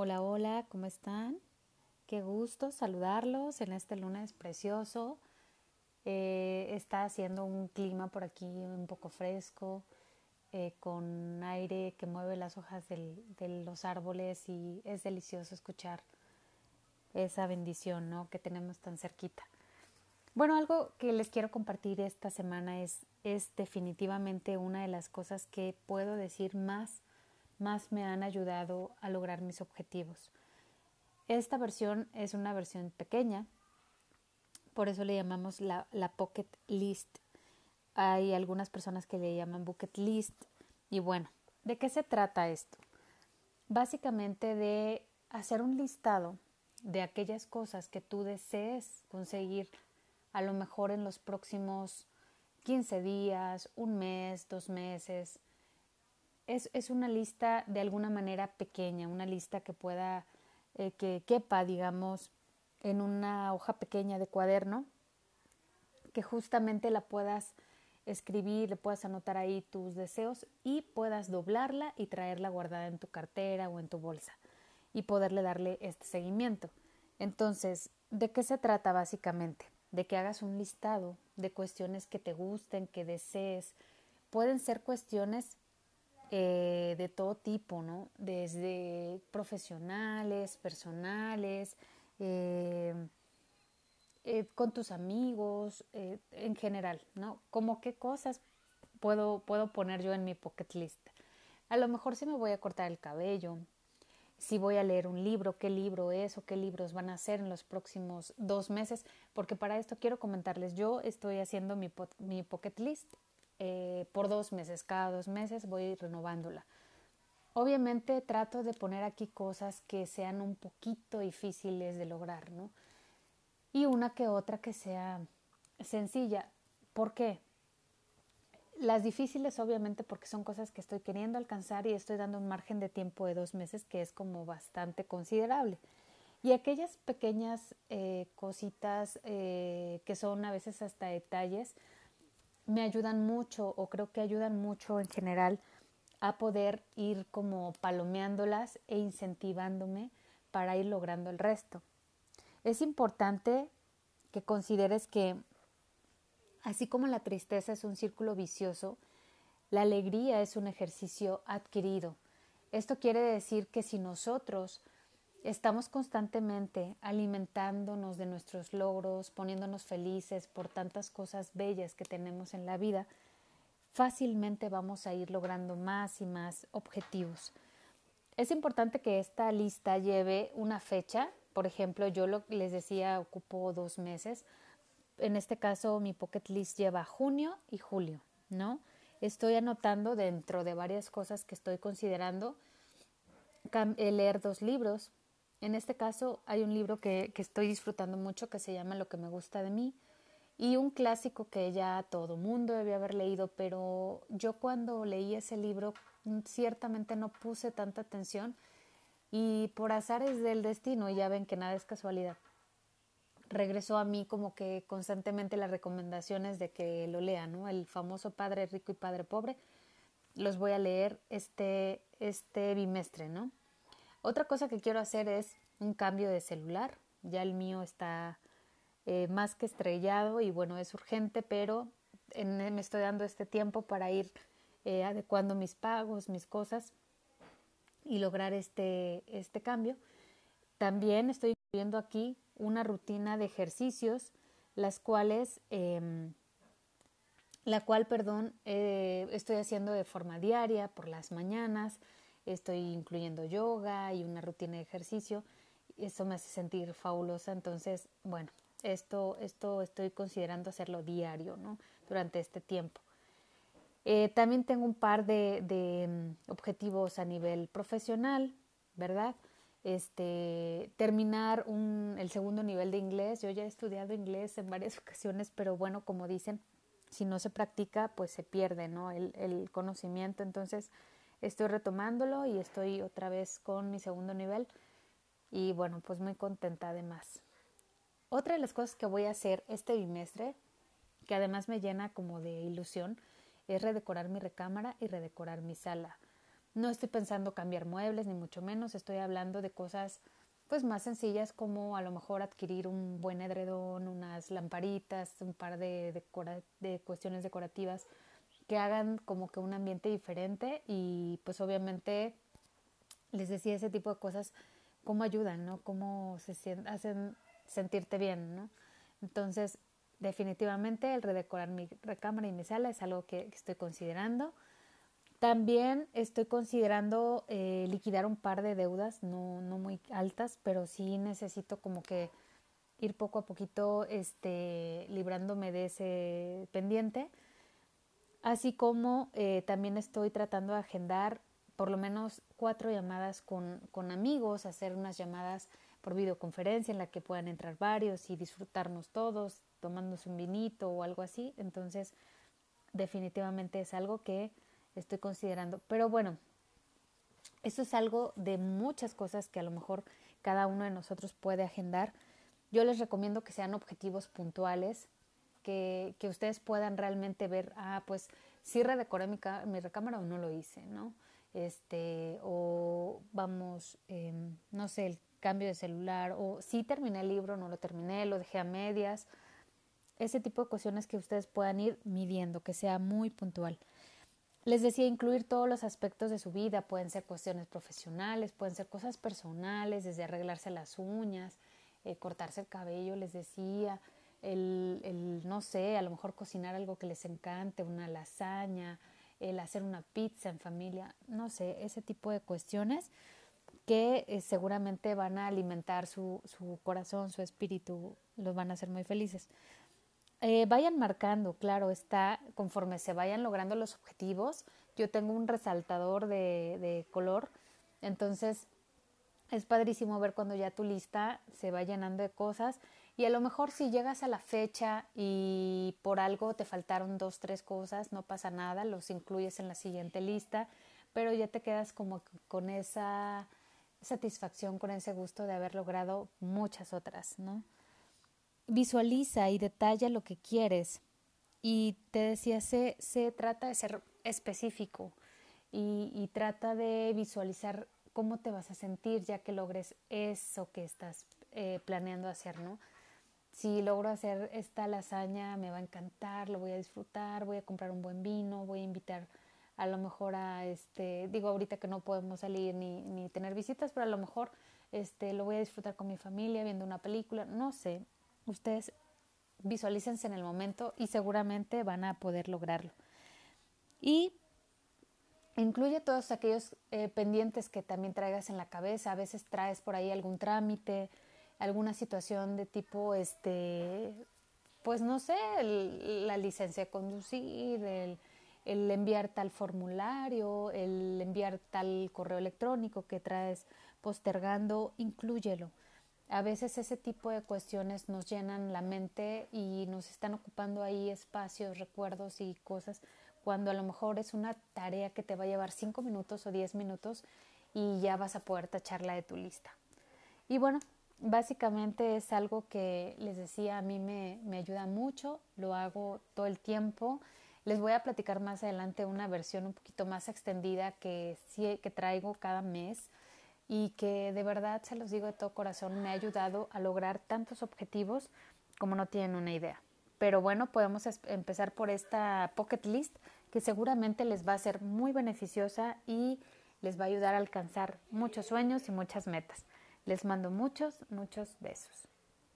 Hola, hola, ¿cómo están? Qué gusto saludarlos en este lunes precioso. Eh, está haciendo un clima por aquí un poco fresco, eh, con aire que mueve las hojas de los árboles y es delicioso escuchar esa bendición ¿no? que tenemos tan cerquita. Bueno, algo que les quiero compartir esta semana es, es definitivamente una de las cosas que puedo decir más más me han ayudado a lograr mis objetivos. Esta versión es una versión pequeña, por eso le llamamos la, la Pocket List. Hay algunas personas que le llaman Bucket List. Y bueno, ¿de qué se trata esto? Básicamente de hacer un listado de aquellas cosas que tú desees conseguir a lo mejor en los próximos 15 días, un mes, dos meses, es, es una lista de alguna manera pequeña, una lista que pueda, eh, que quepa, digamos, en una hoja pequeña de cuaderno, que justamente la puedas escribir, le puedas anotar ahí tus deseos y puedas doblarla y traerla guardada en tu cartera o en tu bolsa y poderle darle este seguimiento. Entonces, ¿de qué se trata básicamente? De que hagas un listado de cuestiones que te gusten, que desees. Pueden ser cuestiones eh, de todo tipo, ¿no? Desde profesionales, personales, eh, eh, con tus amigos, en general, ¿no? Como qué cosas puedo, puedo poner yo en mi pocket list. A lo mejor si me voy a cortar el cabello, si voy a leer un libro, qué libro es o qué libros van a ser en los próximos dos meses, porque para esto quiero comentarles, yo estoy haciendo mi, mi pocket list eh, por dos meses, cada dos meses voy renovándola. Obviamente trato de poner aquí cosas que sean un poquito difíciles de lograr, ¿no? Y una que otra que sea sencilla. ¿Por qué? Las difíciles obviamente porque son cosas que estoy queriendo alcanzar y estoy dando un margen de tiempo de dos meses que es como bastante considerable. Y aquellas pequeñas eh, cositas eh, que son a veces hasta detalles, me ayudan mucho o creo que ayudan mucho en general a poder ir como palomeándolas e incentivándome para ir logrando el resto. Es importante que consideres que así como la tristeza es un círculo vicioso, la alegría es un ejercicio adquirido. Esto quiere decir que si nosotros Estamos constantemente alimentándonos de nuestros logros, poniéndonos felices por tantas cosas bellas que tenemos en la vida, fácilmente vamos a ir logrando más y más objetivos. Es importante que esta lista lleve una fecha. Por ejemplo, yo lo, les decía, ocupo dos meses. En este caso, mi pocket list lleva junio y julio, ¿no? Estoy anotando dentro de varias cosas que estoy considerando leer dos libros, en este caso hay un libro que, que, estoy disfrutando mucho que se llama Lo que me gusta de mí y un clásico que ya todo mundo debe haber leído, pero yo cuando leí ese libro mm, ciertamente no puse tanta atención y por azares del destino, ya ven que nada es casualidad, regresó a mí como que constantemente las recomendaciones de que lo lea, ¿no? El famoso Padre Rico y Padre Pobre, los voy a leer este, este bimestre, ¿no? Otra cosa que quiero hacer es un cambio de celular. Ya el mío está eh, más que estrellado y bueno, es urgente, pero me estoy dando este tiempo para ir eh, adecuando mis pagos, mis cosas y lograr este, este cambio. También estoy incluyendo aquí una rutina de ejercicios, las cuales, em, la cual, perdón, eh, estoy haciendo de forma diaria por las mañanas estoy incluyendo yoga y una rutina de ejercicio. Eso me hace sentir fabulosa. Entonces, bueno, esto, esto estoy considerando hacerlo diario, ¿no? Durante este tiempo. Eh, también tengo un par de, de, mm, objetivos a nivel profesional, ¿verdad? Este, terminar un, el segundo nivel de inglés. Yo ya he estudiado inglés en varias ocasiones, pero bueno, como dicen, si no se practica, pues se pierde, ¿no? El, el conocimiento. Entonces, estoy retomándolo y estoy otra vez con mi segundo nivel y bueno, pues muy contenta además. Otra de las cosas que voy a hacer este bimestre, que además me llena como de ilusión, es redecorar mi recámara y redecorar mi sala. No estoy pensando cambiar muebles, ni mucho menos, estoy hablando de cosas pues más sencillas como a lo mejor adquirir un buen edredón, unas lamparitas, un par de, de cuestiones decorativas que hagan como que un ambiente diferente y pues obviamente les decía ese tipo de cosas cómo ayudan, ¿no? Cómo se hacen sentirte bien, ¿no? Entonces, definitivamente el redecorar mi recámara y mi sala es algo que, estoy considerando. También estoy considerando eh, liquidar un par de deudas, no, no muy altas, pero sí necesito como que ir poco a poquito este, librándome de ese pendiente. Así como eh, también estoy tratando de agendar por lo menos cuatro llamadas con, con amigos, hacer unas llamadas por videoconferencia en la que puedan entrar varios y disfrutarnos todos, tomándose un vinito o algo así. Entonces, definitivamente es algo que estoy considerando. Pero bueno, eso es algo de muchas cosas que a lo mejor cada uno de nosotros puede agendar. Yo les recomiendo que sean objetivos puntuales, que, ustedes puedan realmente ver, ah, pues sí redecoré mi, mi recámara o no lo hice, ¿no? Este, o vamos, em, no sé, el cambio de celular, o sí terminé el libro, no lo terminé, lo dejé a medias, ese tipo de cuestiones que ustedes puedan ir midiendo, que sea muy puntual. Les decía incluir todos los aspectos de su vida, pueden ser cuestiones profesionales, pueden ser cosas personales, desde arreglarse las uñas, eh, cortarse el cabello, les decía, el, el, no sé, a lo mejor cocinar algo que les encante, una lasaña, el hacer una pizza en familia, no sé, ese tipo de cuestiones que eh, seguramente van a alimentar su, su, corazón, su espíritu, los van a hacer muy felices. Eh, vayan marcando, claro, está conforme se vayan logrando los objetivos. Yo tengo un resaltador de, de color, entonces es padrísimo ver cuando ya tu lista se va llenando de cosas y a lo mejor si llegas a la fecha y por algo te faltaron dos, tres cosas, no pasa nada, los incluyes en la siguiente lista, pero ya te quedas como con esa satisfacción con ese gusto de haber logrado muchas otras, ¿no? Visualiza y detalla lo que quieres. Y te decía, se, se trata de ser específico y, trata de visualizar cómo te vas a sentir ya que logres eso que estás eh, planeando hacer, ¿no? Si logro hacer esta lasaña, me va a encantar, lo voy a disfrutar, voy a comprar un buen vino, voy a invitar a lo mejor a este, digo ahorita que no podemos salir ni, ni tener visitas, pero a lo mejor este, lo voy a disfrutar con mi familia viendo una película, no sé, ustedes visualícense en el momento y seguramente van a poder lograrlo. Y incluye todos aquellos eh, pendientes que también traigas en la cabeza, a veces traes por ahí algún trámite, alguna situación de tipo, este, pues no sé, la licencia de conducir, el el enviar tal formulario, el enviar tal correo electrónico que traes postergando, inclúyelo. A veces ese tipo de cuestiones nos llenan la mente y nos están ocupando ahí espacios, recuerdos y cosas, cuando a lo mejor es una tarea que te va a llevar cinco minutos o diez minutos y ya vas a poder tacharla de tu lista. Y bueno, básicamente es algo que les decía, a mí me, me ayuda mucho, lo hago todo el tiempo les voy a platicar más adelante una versión un poquito más extendida que, que traigo cada mes y que de verdad, se los digo de todo corazón, me ha ayudado a lograr tantos objetivos como no tienen una idea. Pero bueno, podemos empezar por esta pocket list que seguramente les va a ser muy beneficiosa y les va a ayudar a alcanzar muchos sueños y muchas metas. Les mando muchos, muchos besos.